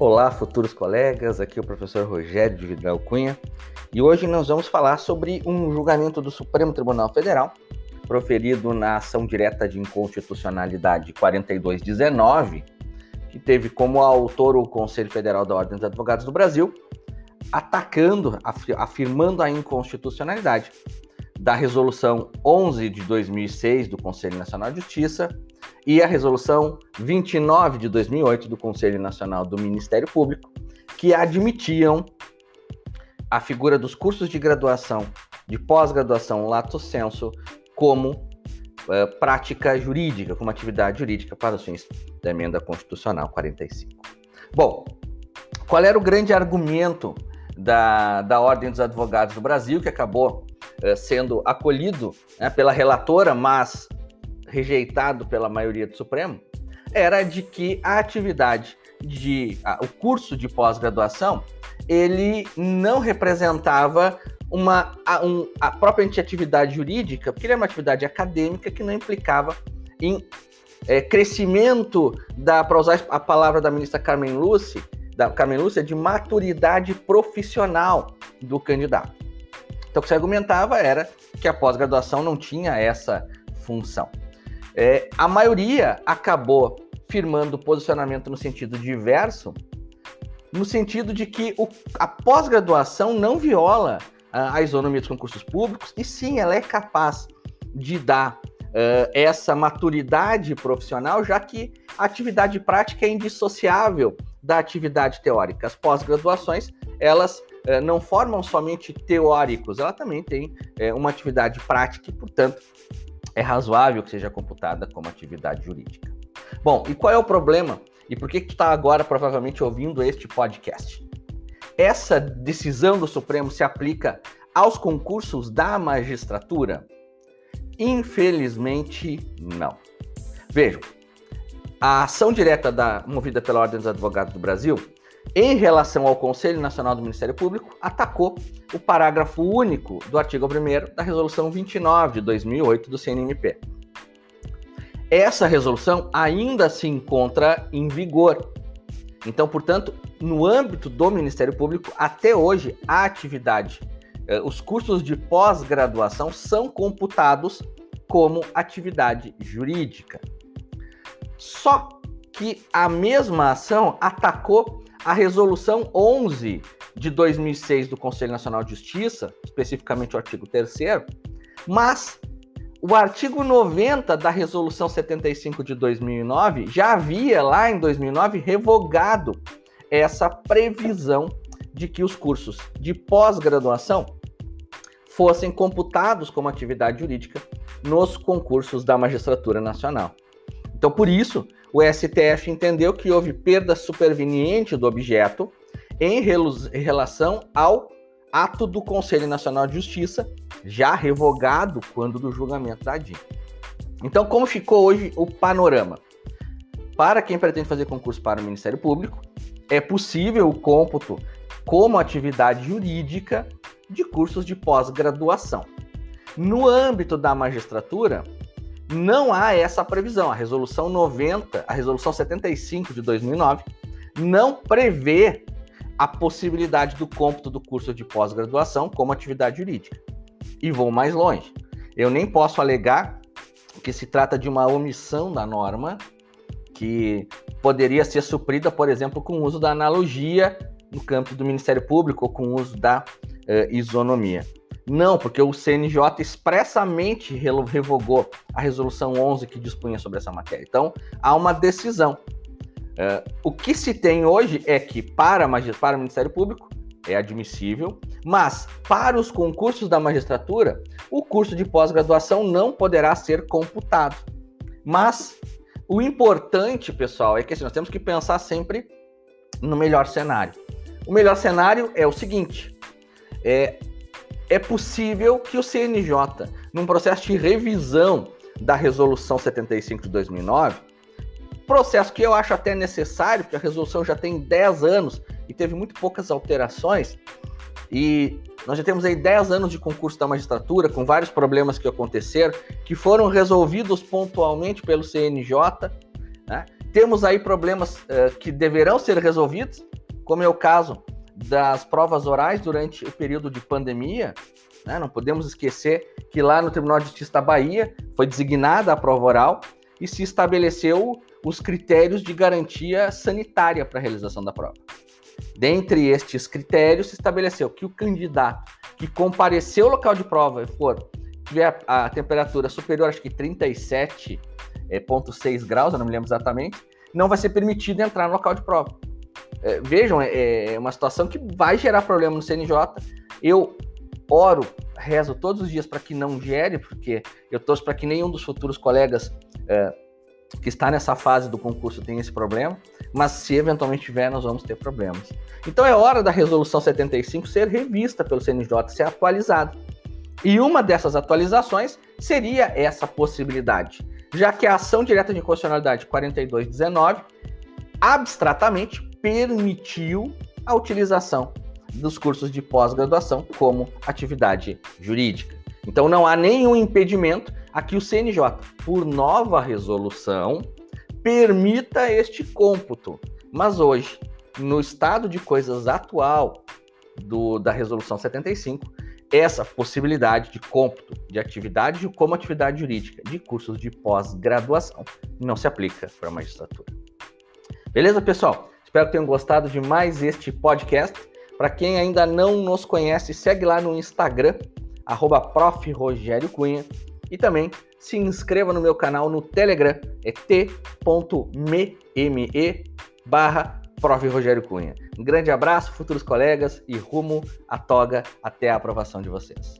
Olá, futuros colegas, aqui é o professor Rogério de Vidal Cunha. E hoje nós vamos falar sobre um julgamento do Supremo Tribunal Federal proferido na ação direta de inconstitucionalidade 4219, que teve como autor o Conselho Federal da Ordem dos Advogados do Brasil, atacando, afirmando a inconstitucionalidade da Resolução 11 de 2006 do Conselho Nacional de Justiça e a Resolução 29 de 2008 do Conselho Nacional do Ministério Público, que admitiam a figura dos cursos de graduação, de pós-graduação lato sensu, como uh, prática jurídica, como atividade jurídica para os fins da emenda constitucional 45. Bom, qual era o grande argumento da, da Ordem dos Advogados do Brasil, que acabou uh, sendo acolhido né, pela relatora, mas rejeitado pela maioria do Supremo, era de que a atividade de o curso de pós-graduação ele não representava uma a, um, a própria atividade jurídica, porque ele é uma atividade acadêmica que não implicava em é, crescimento da, para usar a palavra da ministra Carmen Lúcia, da Carmen Lúcia, de maturidade profissional do candidato. Então, o que se argumentava era que a pós-graduação não tinha essa função. É, a maioria acabou firmando posicionamento no sentido diverso, no sentido de que o, a pós-graduação não viola a, a isonomia dos concursos públicos, e sim, ela é capaz de dar uh, essa maturidade profissional, já que a atividade prática é indissociável da atividade teórica. As pós-graduações, elas uh, não formam somente teóricos, ela também tem uh, uma atividade prática e, portanto, é razoável que seja computada como atividade jurídica. Bom, e qual é o problema? E por que, que tu está agora provavelmente ouvindo este podcast? Essa decisão do Supremo se aplica aos concursos da magistratura? Infelizmente, não. Vejam, a ação direta da, movida pela Ordem dos Advogados do Brasil, em relação ao Conselho Nacional do Ministério Público, atacou o parágrafo único do artigo 1 da Resolução 29 de 2008 do CNMP. Essa resolução ainda se encontra em vigor. Então, portanto, no âmbito do Ministério Público, até hoje, a atividade eh, os cursos de pós-graduação são computados como atividade jurídica. Só que a mesma ação atacou a resolução 11 de 2006 do Conselho Nacional de Justiça, especificamente o artigo 3 mas o artigo 90 da resolução 75 de 2009 já havia lá em 2009 revogado essa previsão de que os cursos de pós-graduação fossem computados como atividade jurídica nos concursos da magistratura nacional. Então, por isso, o STF entendeu que houve perda superveniente do objeto em relação ao ato do Conselho Nacional de Justiça, já revogado quando do julgamento da DIN. Então, como ficou hoje o panorama? Para quem pretende fazer concurso para o Ministério Público, é possível o cômputo como atividade jurídica de cursos de pós-graduação. No âmbito da magistratura, não há essa previsão. A resolução 90, a resolução 75 de 2009 não prevê a possibilidade do cômputo do curso de pós-graduação como atividade jurídica. E vou mais longe. Eu nem posso alegar que se trata de uma omissão da norma que poderia ser suprida, por exemplo, com o uso da analogia no campo do Ministério Público ou com o uso da uh, isonomia. Não, porque o CNJ expressamente revogou a resolução 11 que dispunha sobre essa matéria. Então, há uma decisão. Uh, o que se tem hoje é que para, para o Ministério Público é admissível, mas para os concursos da magistratura, o curso de pós-graduação não poderá ser computado. Mas o importante, pessoal, é que assim, nós temos que pensar sempre no melhor cenário. O melhor cenário é o seguinte: é, é possível que o CNJ, num processo de revisão da Resolução 75 de 2009, processo que eu acho até necessário, porque a resolução já tem 10 anos e teve muito poucas alterações, e nós já temos aí 10 anos de concurso da magistratura, com vários problemas que aconteceram, que foram resolvidos pontualmente pelo CNJ. Né? Temos aí problemas uh, que deverão ser resolvidos, como é o caso das provas orais durante o período de pandemia. Né? Não podemos esquecer que lá no Tribunal de Justiça da Bahia foi designada a prova oral e se estabeleceu os critérios de garantia sanitária para a realização da prova. Dentre estes critérios, se estabeleceu que o candidato que compareceu ao local de prova e for tiver a, temperatura superior, acho que 37,6 é, graus, eu não me lembro exatamente, não vai ser permitido entrar no local de prova. É, vejam, é, é uma situação que vai gerar problema no CNJ. Eu oro, rezo todos os dias para que não gere, porque eu torço para que nenhum dos futuros colegas é, que está nessa fase do concurso tenha esse problema, mas se eventualmente tiver, nós vamos ter problemas. Então é hora da resolução 75 ser revista pelo CNJ, ser atualizada. E uma dessas atualizações seria essa possibilidade, já que a ação direta de inconstitucionalidade 4219 abstratamente permitiu a utilização dos cursos de pós-graduação como atividade jurídica. Então não há nenhum impedimento a que o CNJ, por nova resolução, permita este cômputo. Mas hoje, no estado de coisas atual do, da resolução 75, essa possibilidade de cômputo de atividade como atividade jurídica de cursos de pós-graduação não se aplica para a magistratura. Beleza, pessoal? Espero que tenham gostado de mais este podcast. Para quem ainda não nos conhece, segue lá no Instagram, arroba e também se inscreva no meu canal no Telegram, é t.me barra Prof. Rogério Cunha. Um grande abraço, futuros colegas, e rumo à toga até a aprovação de vocês.